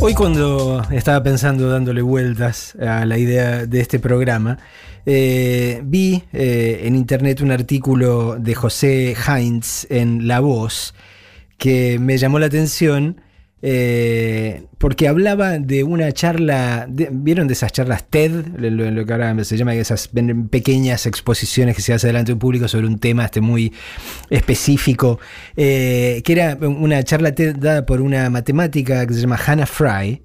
Hoy cuando estaba pensando, dándole vueltas a la idea de este programa, eh, vi eh, en internet un artículo de José Heinz en La Voz que me llamó la atención eh, porque hablaba de una charla, de- ¿vieron de esas charlas TED? Lo, que ahora se llama esas pequeñas exposiciones que se hace delante de un público sobre un tema este, muy específico, eh, que era una charla TED dada por una matemática que se llama Hannah Fry,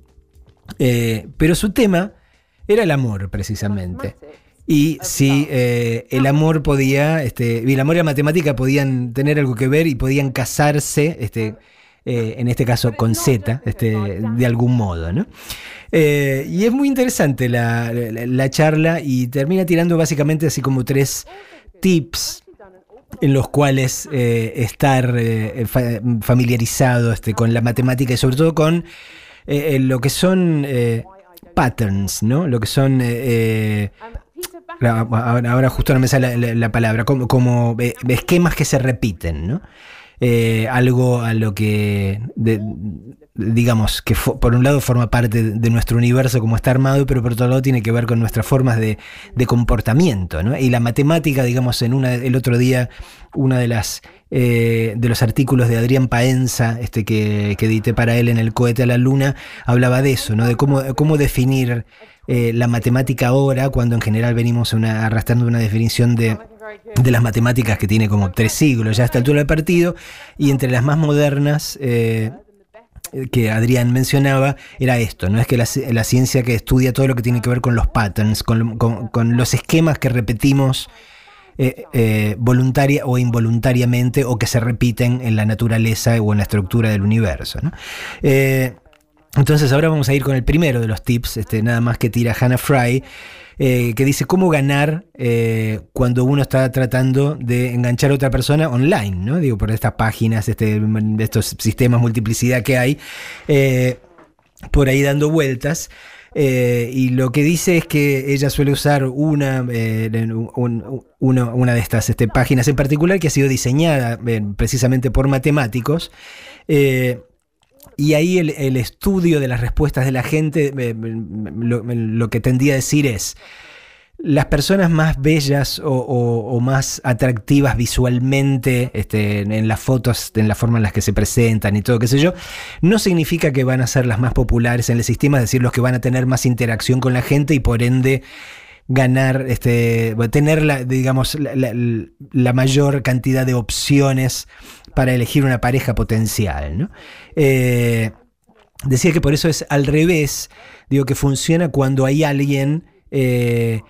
eh, pero su tema era el amor precisamente. Y si el amor podía, este, y el amor y la matemática podían tener algo que ver y podían casarse, este, eh, en este caso con Z, este, de algún modo, ¿no? Eh, y es muy interesante la, la- la charla y termina tirando básicamente así como tres tips en los cuales eh, estar fa- familiarizado este, con la matemática y sobre todo con lo que son patterns, ¿no? Lo que son... ahora, justo no me sale la, la- la palabra, como, como, esquemas que se repiten, ¿no? Eh, algo a lo que, digamos, que por un lado forma parte de nuestro universo como está armado, pero por otro lado tiene que ver con nuestras formas de, comportamiento, ¿no? Y la matemática, digamos, en una, el otro día, una de las eh, de los artículos de Adrián Paenza, este que, que edité para él en el cohete a la luna, hablaba de eso, ¿no? De cómo, cómo definir eh, la matemática ahora, cuando en general venimos arrastrando una definición de, de las matemáticas que tiene como tres siglos ya a esta altura del partido, y entre las más modernas eh, que Adrián mencionaba era esto, ¿no? Es que la, ci- la ciencia que estudia todo lo que tiene que ver con los patterns, con, con- con los esquemas que repetimos eh, eh, voluntaria o involuntariamente o que se repiten en la naturaleza o en la estructura del universo, ¿no? Entonces ahora vamos a ir con el primero de los tips, este, nada más que tira Hannah Fry, eh, que dice cómo ganar eh, cuando uno está tratando de enganchar a otra persona online, ¿no? Digo, por estas páginas, este, estos sistemas multiplicidad que hay, eh, por ahí dando vueltas. Y lo que dice es que ella suele usar una, una de estas este, páginas en particular que ha sido diseñada precisamente por matemáticos. Y ahí el, estudio de las respuestas de la gente, lo, que tendía a decir es, las personas más bellas o, más atractivas visualmente este, en las fotos, en la forma en las que se presentan y todo, qué sé yo, no significa que van a ser las más populares en el sistema, es decir, los que van a tener más interacción con la gente y por ende ganar, este, tener la, digamos, la mayor cantidad de opciones para elegir una pareja potencial. ¿no? Eh, decía que por eso es al revés, digo que funciona cuando hay alguien eh,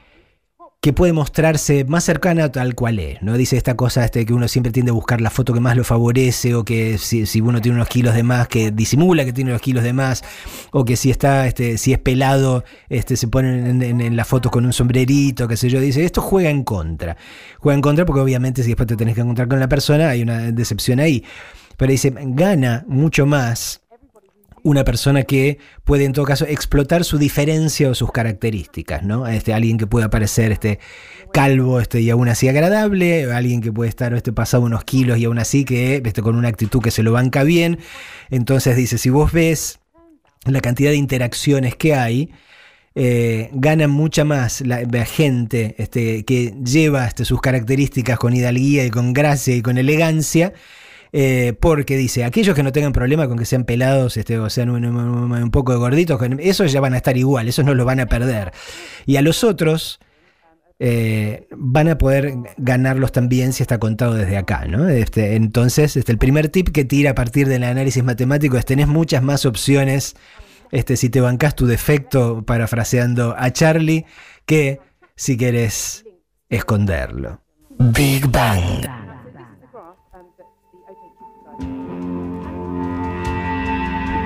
que puede mostrarse más cercana tal cual es, ¿no? Dice esta cosa este, que uno siempre tiende a buscar la foto que más lo favorece, o que si, uno tiene unos kilos de más, que disimula que tiene unos kilos de más, o que si está, este, si es pelado, este, se pone en, en- en las fotos con un sombrerito, qué sé yo. Dice, esto juega en contra. Juega en contra porque obviamente si después te tenés que encontrar con la persona, hay una decepción ahí. Pero dice, gana mucho más una persona que puede en todo caso explotar su diferencia o sus características, ¿no? Este, alguien que pueda parecer este, calvo este, y aún así agradable, alguien que puede estar este, pasado unos kilos y aún así que este, con una actitud que se lo banca bien. Entonces dice, si vos ves la cantidad de interacciones que hay, eh, gana mucha más la, gente este, que lleva este, sus características con hidalguía y con gracia y con elegancia. Eh, porque dice, aquellos que no tengan problema con que sean pelados, este, o sean un, un- un poco gorditos, esos ya van a estar igual, esos no los van a perder. Y a los otros eh, van a poder ganarlos también si está contado desde acá, ¿no? Este, entonces, este, el primer tip que tira a partir del análisis matemático es tenés muchas más opciones este, si te bancas tu defecto, parafraseando a Charlie, que si querés esconderlo. Big Bang.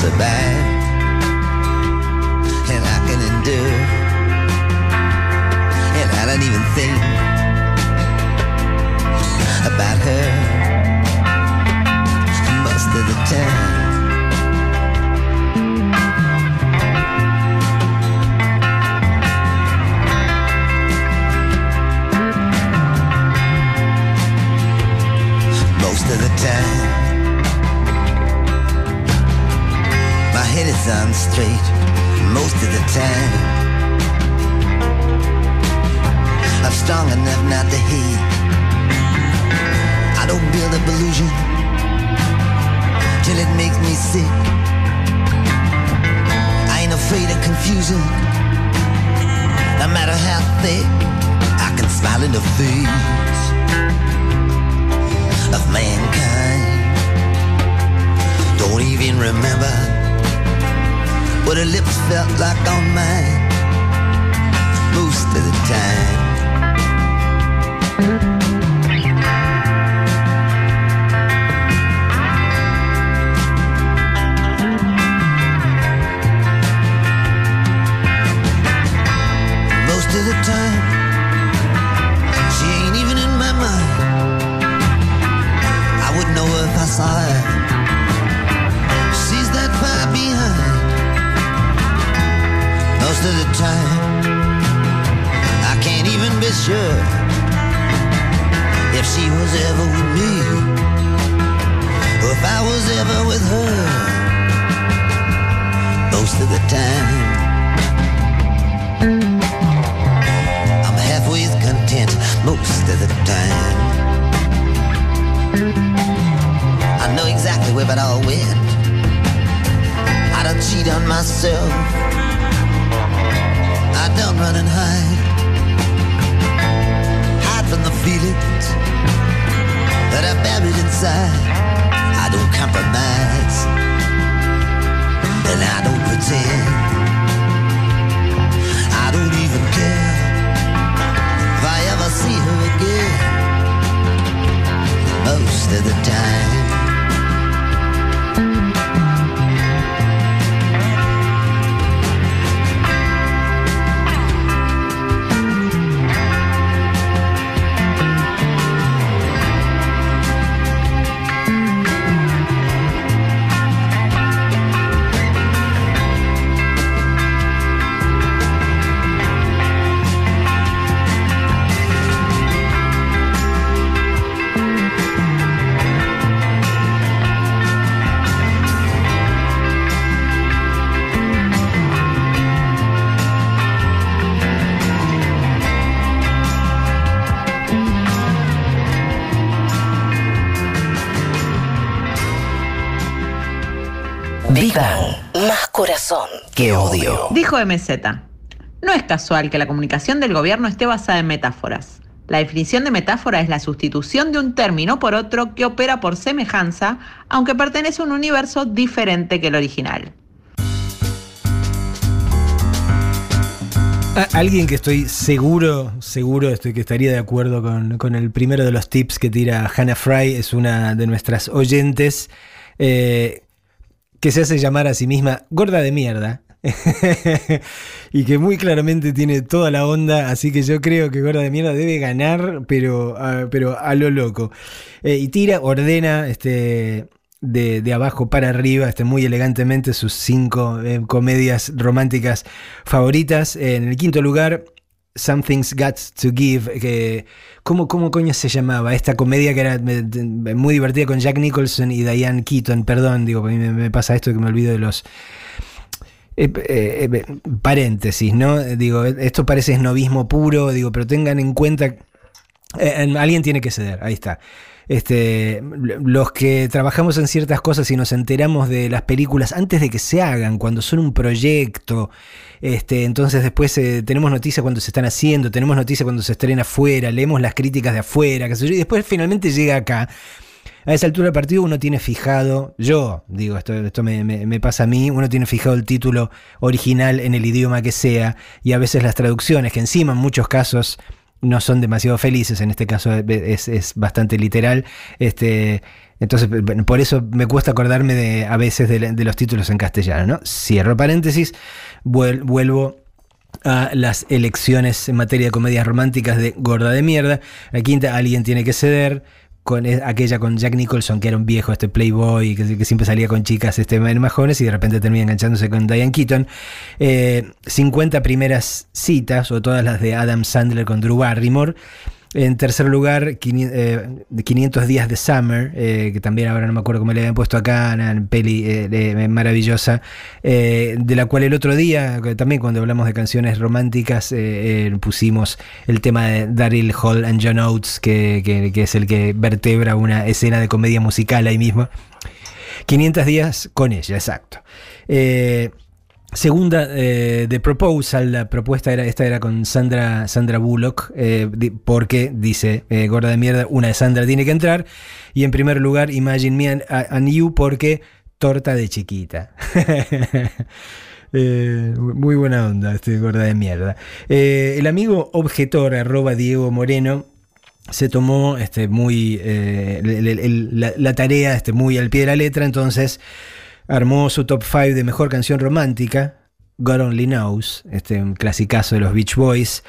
Can survive and I can endure. And I don't even think about her most of the time. most of the time. Head is on straight most of the time. I'm strong enough not to hate. I don't build up illusion till it makes me sick. I ain't afraid of confusion. No matter how thick, I can smile in the face of mankind. Don't even remember what her lips felt like on mine most of the time. Odio. Dijo MZ, no es casual que la comunicación del gobierno esté basada en metáforas. La definición de metáfora es la sustitución de un término por otro que opera por semejanza, aunque pertenece a un universo diferente que el original. A- Alguien que estoy seguro, seguro estoy que estaría de acuerdo con, con el primero de los tips que tira Hannah Fry, es una de nuestras oyentes, eh, que se hace llamar a sí misma gorda de mierda. y que muy claramente tiene toda la onda, así que yo creo que Gorda de Mierda debe ganar, pero, pero a lo loco. Eh, y tira, ordena este, de, abajo para arriba, este, muy elegantemente, sus cinco eh, comedias románticas favoritas. en el quinto lugar, Something's Got to Give, que, ¿cómo, ¿cómo coño se llamaba? Esta comedia que era muy divertida con Jack Nicholson y Diane Keaton, perdón, digo, a mí me, pasa esto que me olvido de los... Eh, eh, eh, paréntesis, ¿no? Digo, esto parece esnovismo puro, digo, pero tengan en cuenta, alguien tiene que ceder, ahí está. Este, los que trabajamos en ciertas cosas y nos enteramos de las películas antes de que se hagan, cuando son un proyecto, este, entonces después tenemos noticias cuando se están haciendo, tenemos noticias cuando se estrena afuera, leemos las críticas de afuera, y después finalmente llega acá. A esa altura del partido uno tiene fijado, yo digo, esto, esto me, pasa a mí, uno tiene fijado el título original en el idioma que sea y a veces las traducciones, que encima en muchos casos no son demasiado felices, en este caso es, bastante literal. Este, entonces, por eso me cuesta acordarme de, a veces de, los títulos en castellano. ¿no? Cierro paréntesis, vuelvo a las elecciones en materia de comedias románticas de Gorda de Mierda. La quinta, alguien tiene que ceder con e, aquella con Jack Nicholson, que era un viejo, este playboy, que, siempre salía con chicas este, más jóvenes y de repente termina enganchándose con Diane Keaton. 50 eh, primeras citas, o todas las de Adam Sandler con Drew Barrymore. En tercer lugar, 500 eh, días de Summer, eh, que también ahora no me acuerdo cómo le habían puesto acá, una peli eh, maravillosa, de la cual el otro día, también cuando hablamos de canciones románticas, pusimos el tema de Daryl Hall and John Oates, que, que, es el que vertebra una escena de comedia musical ahí mismo. 500 días con ella, exacto. Segunda, eh, The Proposal, la propuesta era, esta era con Sandra, Sandra Bullock, eh, porque dice, eh, gorda de mierda, una de Sandra tiene que entrar. Y en primer lugar, Imagine Me and, You, porque torta de chiquita. muy buena onda, este gorda de mierda. el amigo objetor, arroba Diego Moreno, se tomó este, muy, la, la, tarea este, muy al pie de la letra, entonces armó su top 5 de mejor canción romántica, God Only Knows, este un clasicazo de los Beach Boys.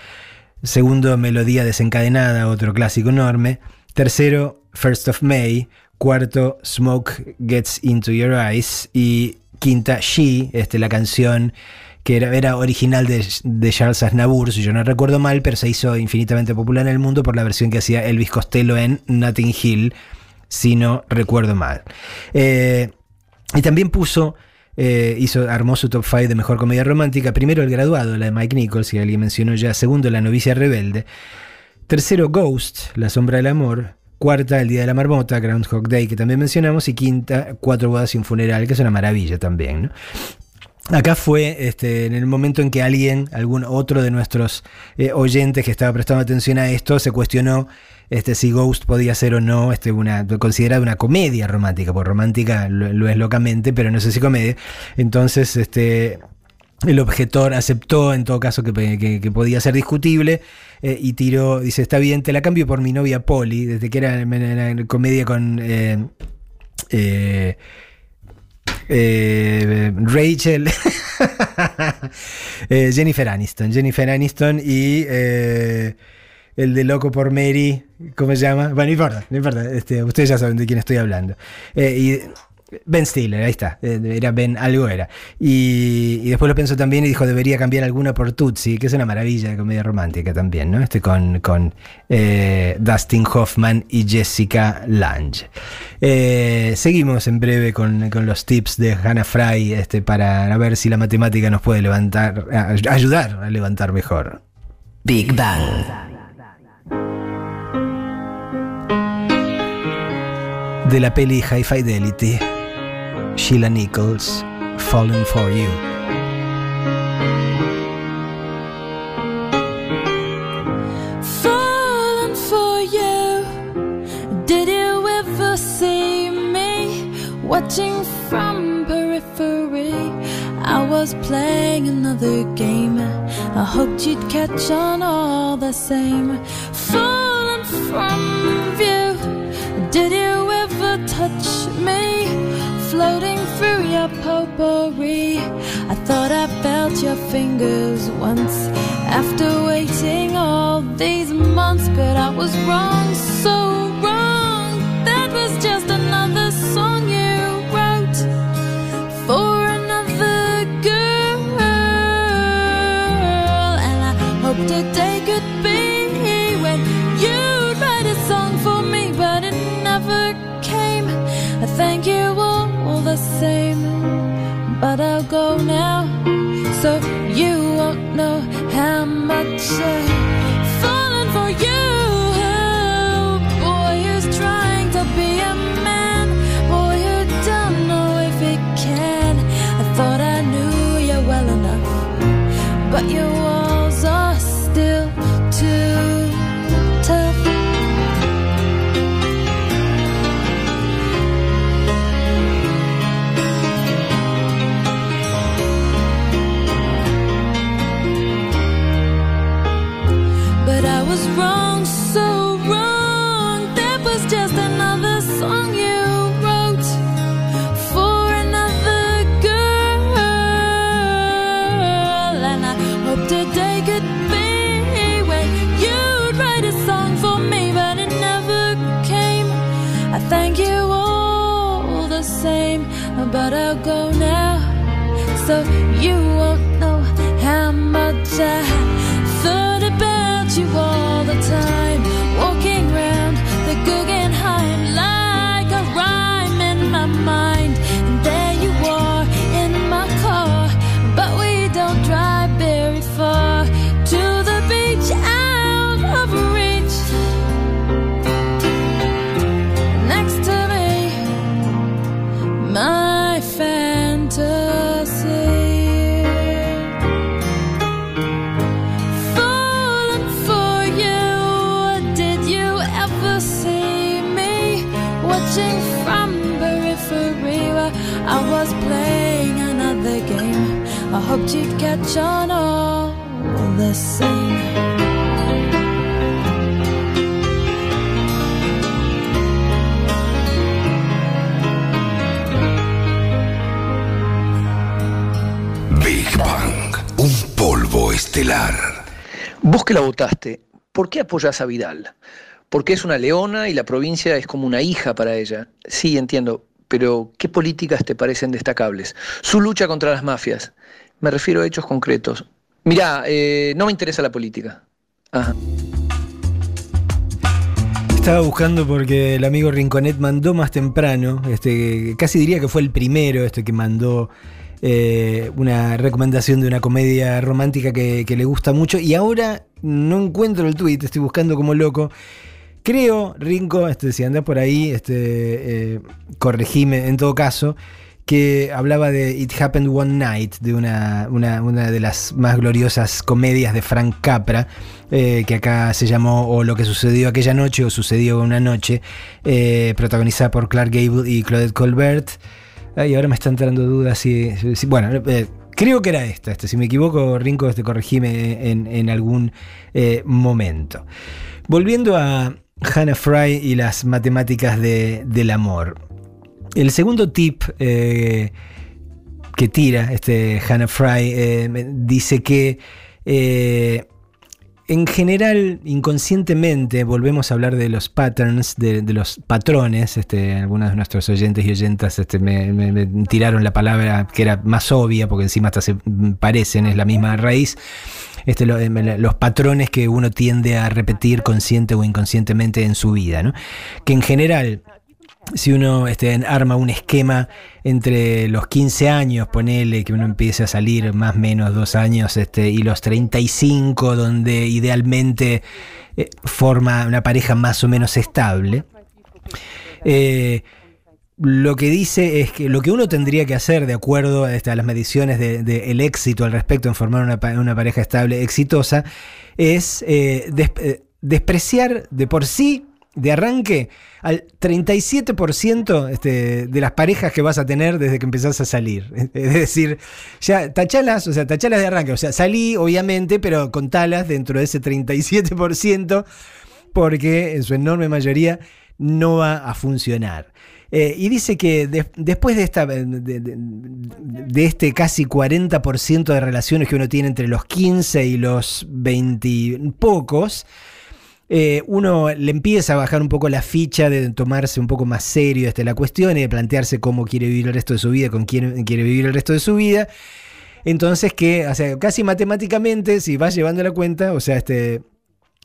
Segundo, Melodía Desencadenada, otro clásico enorme. Tercero, First of May. Cuarto, Smoke Gets Into Your Eyes. Y quinta, She, este, la canción que era, era original de, Charles Aznavour, si yo no recuerdo mal, pero se hizo infinitamente popular en el mundo por la versión que hacía Elvis Costello en Notting Hill, si no recuerdo mal. Eh, y también puso, eh, hizo, armó su top 5 de mejor comedia romántica. Primero El Graduado, la de Mike Nichols, que alguien mencionó ya. Segundo, La Novicia Rebelde. Tercero, Ghost, La Sombra del Amor. Cuarta, El Día de la Marmota, Groundhog Day, que también mencionamos. Y quinta, Cuatro Bodas y un Funeral, que es una maravilla también. ¿no? Acá fue este, en el momento en que alguien, algún otro de nuestros eh, oyentes que estaba prestando atención a esto, se cuestionó este, si Ghost podía ser o no este, una, considerada una comedia romántica, porque romántica lo, es locamente, pero no sé si comedia. Entonces, este, el objetor aceptó en todo caso que, podía ser discutible eh, y tiró, dice, está bien, te la cambio por mi novia Polly, desde que era en, comedia con... Eh, eh, Rachel, Jennifer Aniston, Jennifer Aniston y el de Loco por Mary, ¿cómo se llama? Bueno, no importa, no importa, este, ustedes ya saben de quién estoy hablando. y Ben Stiller, ahí está. Eh, era Ben, algo era. Y, después lo pensó también y dijo, debería cambiar alguna por Tutsi, que es una maravilla de comedia romántica también, ¿no? Este con, con eh, Dustin Hoffman y Jessica Lange. Eh, seguimos en breve con, los tips de Hannah Fry este, para ver si la matemática nos puede levantar, ayudar a levantar mejor. Big Bang. De la peli High Fidelity. Sheila Nichols, Falling for You. Falling for you. Did you ever see me watching from periphery? I was playing another game. I hoped you'd catch on all the same. Falling from view. Did you touch me? floating through your potpourri. I thought I felt your fingers once after waiting all these months, but I was wrong, so wrong. That was just another song you know how much I've you on the. Big Bang, un polvo estelar. Vos que la votaste, ¿por qué apoyas a Vidal? Porque es una leona y la provincia es como una hija para ella. Sí, entiendo, pero ¿qué políticas te parecen destacables? Su lucha contra las mafias. Me refiero a hechos concretos. Mirá, eh, no me interesa la política. Ajá. Estaba buscando porque el amigo Rinconet mandó más temprano, este, casi diría que fue el primero este que mandó eh, una recomendación de una comedia romántica que, le gusta mucho y ahora no encuentro el tweet, estoy buscando como loco. Creo, Rinco, este, si andás por ahí, este, eh, corregime en todo caso, que hablaba de It Happened One Night, de una, una, una de las más gloriosas comedias de Frank Capra, eh, que acá se llamó O lo que sucedió aquella noche o sucedió una noche, eh, protagonizada por Clark Gable y Claudette Colbert. Y ahora me están entrando dudas si, bueno, eh, creo que era esta, este, si me equivoco, Rinco, este, corregime en, en algún momento. Volviendo a Hannah Fry y las matemáticas de- del amor. El segundo tip eh, que tira este Hannah Fry eh, dice que eh, en general, inconscientemente, volvemos a hablar de los patterns, de, los patrones. Este, algunos de nuestros oyentes y oyentas este, me, tiraron la palabra que era más obvia, porque encima hasta se parecen, es la misma raíz. Este, em, los patrones que uno tiende a repetir consciente o inconscientemente en su vida. ¿no? Que en general, si uno este, arma un esquema entre los 15 años, ponele que uno empiece a salir más o menos dos años, este, y los 35, donde idealmente eh, forma una pareja más o menos estable, eh, lo que dice es que lo que uno tendría que hacer de acuerdo a, este, a las mediciones del de, éxito al respecto en formar una, pa- una pareja estable exitosa es eh, despreciar de por sí, de arranque, al 37% este, de las parejas que vas a tener desde que empezás a salir. Es decir, ya tachalas, o sea, tachalas de arranque. O sea, salí, obviamente, pero contalas dentro de ese 37%, porque en su enorme mayoría no va a funcionar. Eh, y dice que de- después de, esta, de, de- este casi 40% de relaciones que uno tiene entre los 15 y los 20 y pocos, eh, uno le empieza a bajar un poco la ficha de tomarse un poco más serio este, la cuestión y de plantearse cómo quiere vivir el resto de su vida, con quién quiere vivir el resto de su vida. Entonces que, o sea, casi matemáticamente, si vas llevando la cuenta, o sea, este,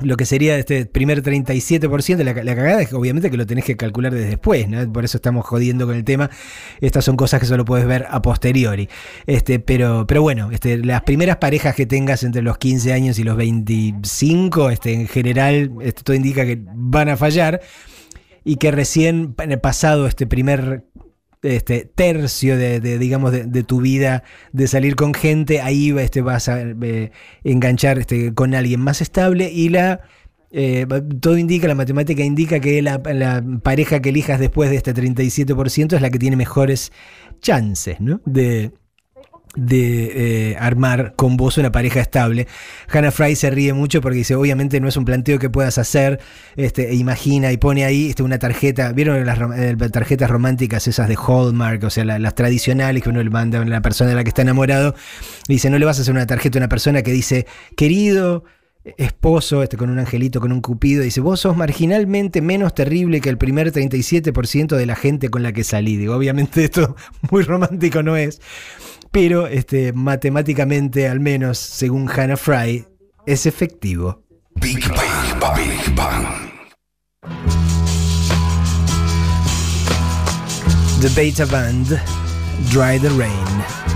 lo que sería este primer 37%, la, la cagada es que obviamente que lo tenés que calcular desde después, ¿no? Por eso estamos jodiendo con el tema. Estas son cosas que solo puedes ver a posteriori. Este, pero, pero bueno, este, las primeras parejas que tengas entre los 15 años y los 25, este, en general, este, todo indica que van a fallar. Y que recién pasado este primer este tercio de, digamos de, de tu vida de salir con gente ahí este vas a eh, enganchar este con alguien más estable y la eh, todo indica la matemática indica que la, la, pareja que elijas después de este 37% es la que tiene mejores chances ¿no? de de eh, armar con vos una pareja estable. Hannah Fry se ríe mucho porque dice, obviamente no es un planteo que puedas hacer, este, e imagina y pone ahí este, una tarjeta, ¿vieron las, eh, tarjetas románticas esas de Hallmark, o sea, la, las tradicionales que uno le manda a la persona de la que está enamorado? Y dice, no le vas a hacer una tarjeta a una persona que dice, querido esposo, este, con un angelito, con un cupido, dice, vos sos marginalmente menos terrible que el primer 37% de la gente con la que salí. Digo, obviamente esto muy romántico no es pero este, matemáticamente, al menos según Hannah Fry, es efectivo. Big Bang, Big Bang. The Beta Band, Dry the Rain.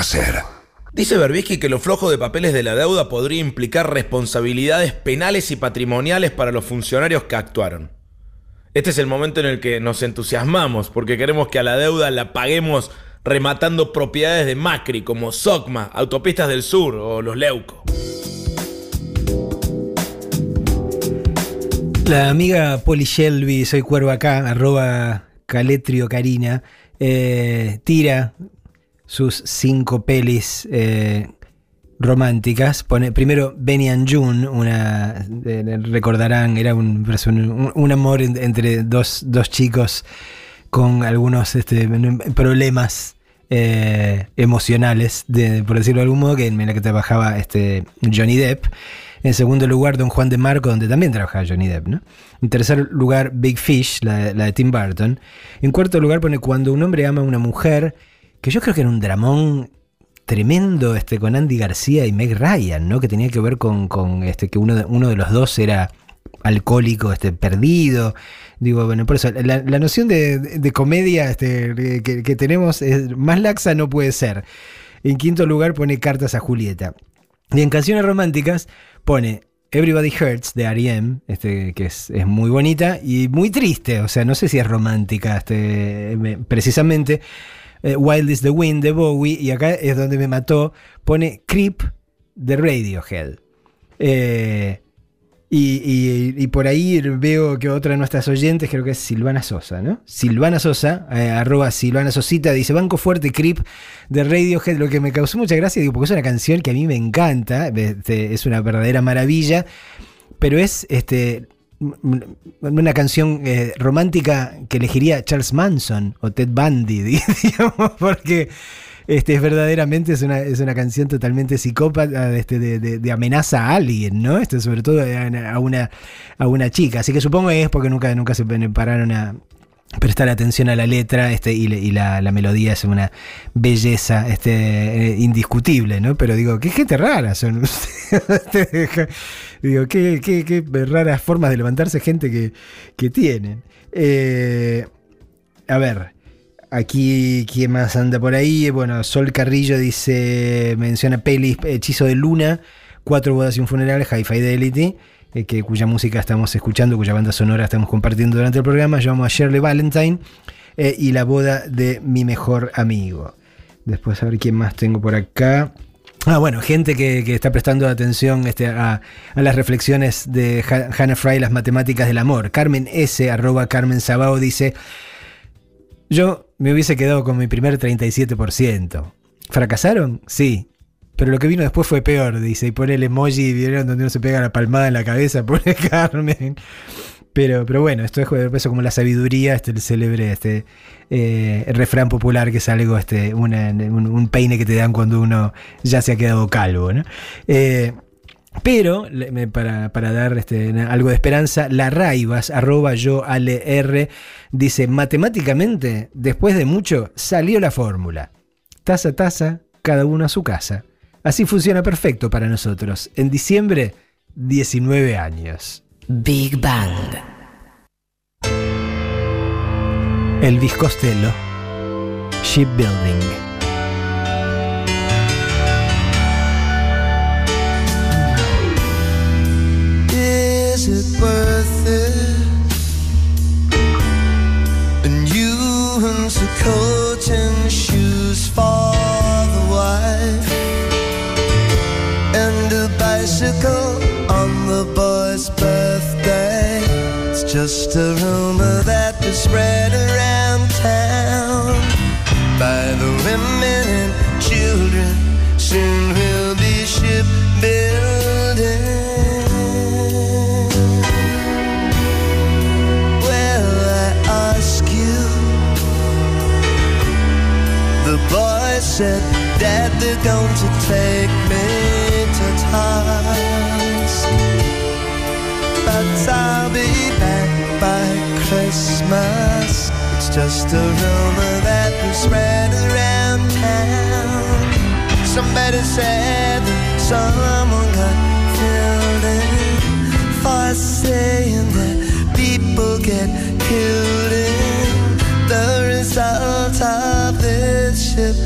placer. Dice Berbisky que lo flojo de papeles de la deuda podría implicar responsabilidades penales y patrimoniales para los funcionarios que actuaron. Este es el momento en el que nos entusiasmamos porque queremos que a la deuda la paguemos rematando propiedades de Macri como Socma, Autopistas del Sur o los Leuco. La amiga Polly Shelby, soy cuervo acá, arroba Caletrio Karina, eh, tira sus cinco pelis eh, románticas. Pone primero Benny and June, una recordarán, era un, un- amor en- entre dos, dos chicos con algunos este, problemas eh, emocionales, de- por decirlo de algún modo, que en la que trabajaba este, Johnny Depp. En segundo lugar, Don Juan de Marco, donde también trabajaba Johnny Depp. ¿no? En tercer lugar, Big Fish, la, la de Tim Burton. En cuarto lugar, pone Cuando un hombre ama a una mujer, que yo creo que era un dramón tremendo este, con Andy García y Meg Ryan, ¿no? que tenía que ver con, con, este, que uno de, uno de los dos era alcohólico este, perdido. Digo, bueno, por eso la, la noción de, de comedia este, que, que tenemos es más laxa no puede ser. En quinto lugar pone Cartas a Julieta. Y en canciones románticas pone Everybody Hurts de R.E.M., este, que es, es muy bonita y muy triste. O sea, no sé si es romántica este, me- precisamente. Eh, Wild is the Wind de Bowie. Y acá es donde me mató. Pone Creep de Radiohead. Eh, y, por ahí veo que otra de nuestras oyentes, creo que es Silvana Sosa, ¿no? Silvana Sosa, eh, arroba Silvana Sosita, dice Banco Fuerte Creep de Radiohead, lo que me causó mucha gracia, digo, porque es una canción que a mí me encanta, este, es una verdadera maravilla, pero es este una canción eh, romántica que elegiría Charles Manson o Ted Bundy, digamos, porque este, es verdaderamente es una, es una canción totalmente psicópata este, de, de- amenaza a alguien, ¿no? Este, sobre todo a, una, a una chica. Así que supongo que es porque nunca, nunca se pararon a prestar atención a la letra este, y la, la melodía es una belleza este, eh, indiscutible, ¿no? Pero digo, qué gente rara son ustedes. Digo, qué, qué- qué raras formas de levantarse gente que, que tienen. Eh, a ver, aquí, ¿quién más anda por ahí? Bueno, Sol Carrillo dice, menciona pelis, Hechizo de Luna, Cuatro bodas y un funeral, High Fidelity, eh, que, cuya música estamos escuchando, cuya banda sonora estamos compartiendo durante el programa, llamamos a Shirley Valentine, eh, y la boda de mi mejor amigo. Después a ver quién más tengo por acá. Ah, bueno, gente que, que está prestando atención este, a, a las reflexiones de Ha- Hannah Fry, las matemáticas del amor. Carmen S, arroba Carmen Sabao, dice, yo me hubiese quedado con mi primer 37%. ¿Fracasaron? Sí. Pero lo que vino después fue peor, dice. Y pone el emoji, ¿vieron donde uno se pega la palmada en la cabeza? Pone Carmen. Pero, pero bueno, esto es eso como la sabiduría, este, el célebre este, eh, refrán popular que es algo, este, un, peine que te dan cuando uno ya se ha quedado calvo. ¿no? Eh, pero, para, para dar este, algo de esperanza, la Raivas, arroba yo ale R, dice, matemáticamente, después de mucho, salió la fórmula. Taza a taza, cada uno a su casa. Así funciona perfecto para nosotros. En diciembre, 19 años. Big Bang. Elvis Costello, Shipbuilding. Is it worth it? And you and the coat and shoes for the wife, and a bicycle the boy's birthday. It's just a rumor that was spread around town by the women and children. Soon we'll be shipbuilding. Well, I ask you. The boy said, Dad, they're going to take me to task. But I'll be back by Christmas. It's just a rumor that was spread around town. Somebody said that someone got killed in for saying that people get killed in the result of this ship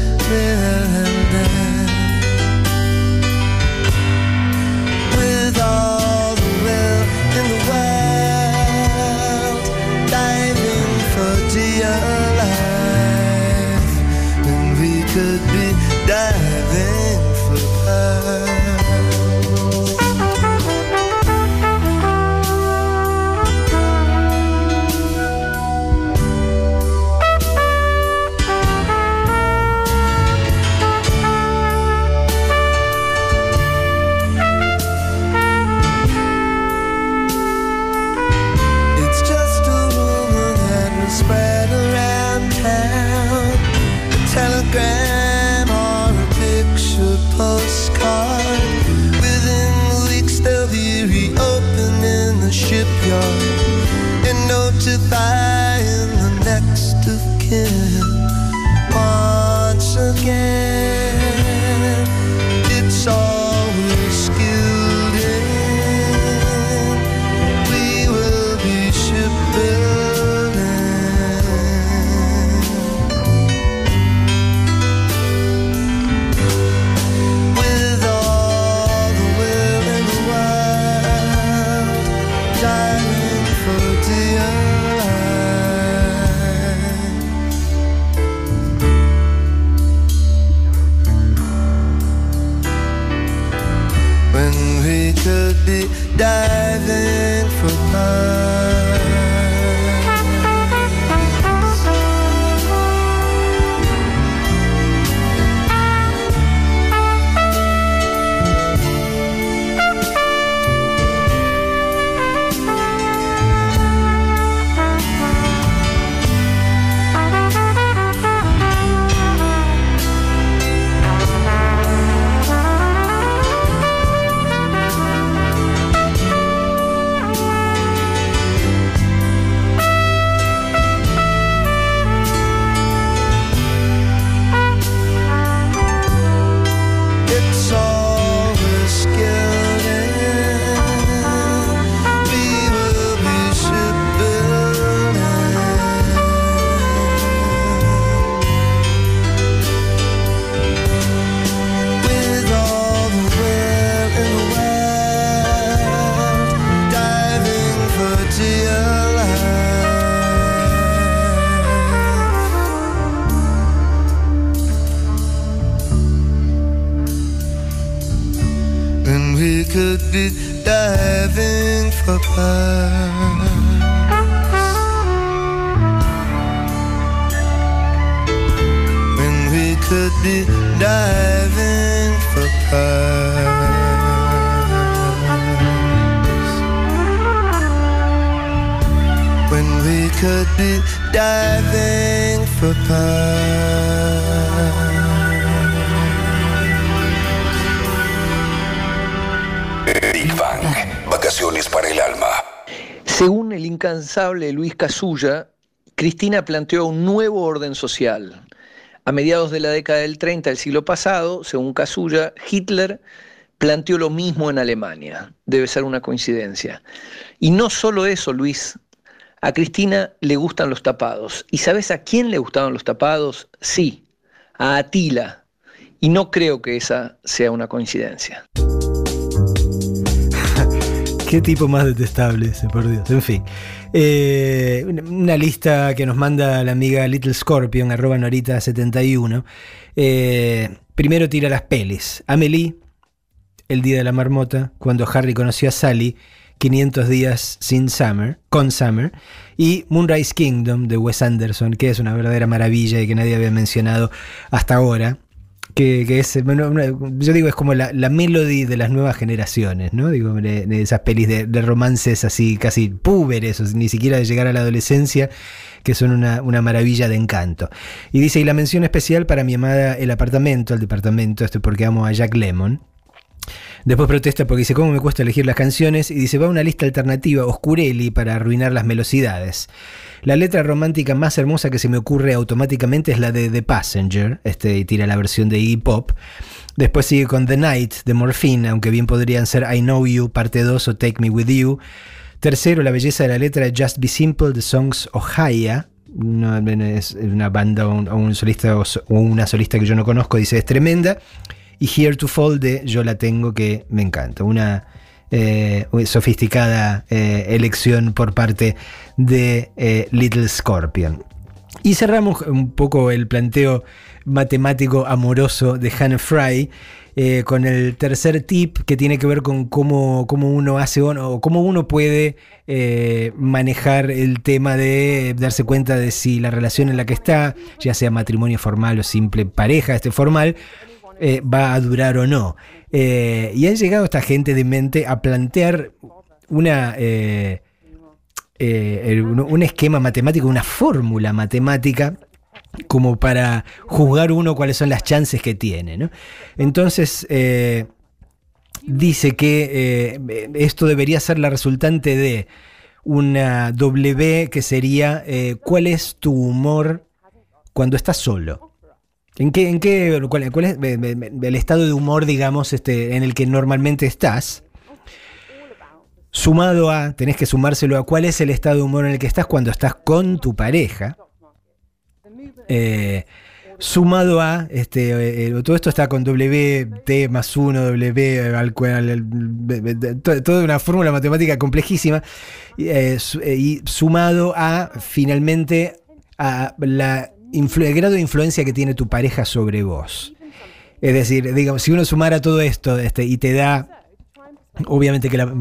Luis Casulla, Cristina planteó un nuevo orden social. A mediados de la década del 30 del siglo pasado, según Casulla, Hitler planteó lo mismo en Alemania. Debe ser una coincidencia. Y no solo eso, Luis. A Cristina le gustan los tapados. ¿Y sabes a quién le gustaban los tapados? Sí, a Atila. Y no creo que esa sea una coincidencia. Qué tipo más detestable ese, por Dios. En fin. Eh, una- lista que nos manda la amiga Little Scorpion, arroba Norita71. Eh, primero tira las pelis. Amelie, El Día de la Marmota, cuando Harry conoció a Sally, 500 días sin Summer, con Summer, y Moonrise Kingdom de Wes Anderson, que es una verdadera maravilla y que nadie había mencionado hasta ahora. Que, es, bueno, yo digo, es como la, la melody de las nuevas generaciones, ¿no? Digo, de, de esas pelis de, de romances así casi púberes, o ni siquiera de llegar a la adolescencia, que son una, una maravilla de encanto. Y dice, y la mención especial para mi amada El Apartamento, el departamento, esto porque amo a Jack Lemon. Después protesta porque dice, ¿cómo me cuesta elegir las canciones? Y dice, va una lista alternativa, Oscureli, para arruinar las velocidades. La letra romántica más hermosa que se me ocurre automáticamente es la de The Passenger, este, tira la versión de Iggy Pop. Después sigue con The Night de Morphine, aunque bien podrían ser I Know You, parte 2 o Take Me With You. Tercero, la belleza de la letra de Just Be Simple, The Songs Ohaya, no, es una banda o un, solista o, so- o una solista que yo no conozco, dice es tremenda. Y Here to Fall de Yo la tengo que me encanta. Una eh, sofisticada eh, elección por parte de eh, Little Scorpion. Y cerramos un poco el planteo matemático amoroso de Hannah Fry con el tercer tip que tiene que ver con cómo, cómo uno hace o cómo uno puede manejar el tema de darse cuenta de si la relación en la que está, ya sea matrimonio formal o simple pareja, este formal, eh, va a durar o no. Eh, y han llegado esta gente de mente a plantear una... eh, un, esquema matemático, una fórmula matemática como para juzgar uno cuáles son las chances que tiene. Entonces, dice que esto debería ser la resultante de una W que sería cuál es tu humor cuando estás solo. ¿En qué, en qué, cuál, es el estado de humor, digamos, este, en el que normalmente estás? Sumado a, tenés que sumárselo a cuál es el estado de humor en el que estás cuando estás con tu pareja. Eh, sumado a, este, eh, eh, todo esto está con W, T más 1, W, al cual, toda una fórmula matemática complejísima, y sumado a, finalmente, a la el grado de influencia que tiene tu pareja sobre vos. Es decir, digamos, si uno sumara todo esto este, y te da Obviamente que la-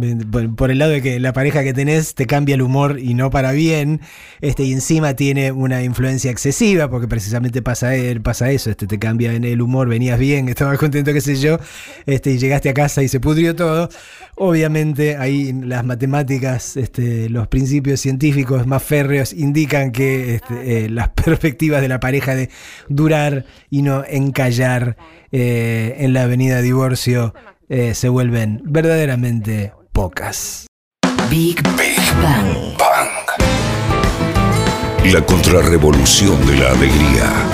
por, el lado de que la pareja que tenés te cambia el humor y no para bien, este, y encima tiene una influencia excesiva, porque precisamente pasa, eh, pasa eso, este, te cambia en el humor, venías bien, estabas contento, qué sé yo, este, y llegaste a casa y se pudrió todo. Obviamente ahí las matemáticas, este, los principios científicos más férreos indican que este, eh, las perspectivas de la pareja de durar y no encallar eh, en la avenida divorcio eh, se vuelven verdaderamente pocas. Big Bang. La contrarrevolución de la alegría.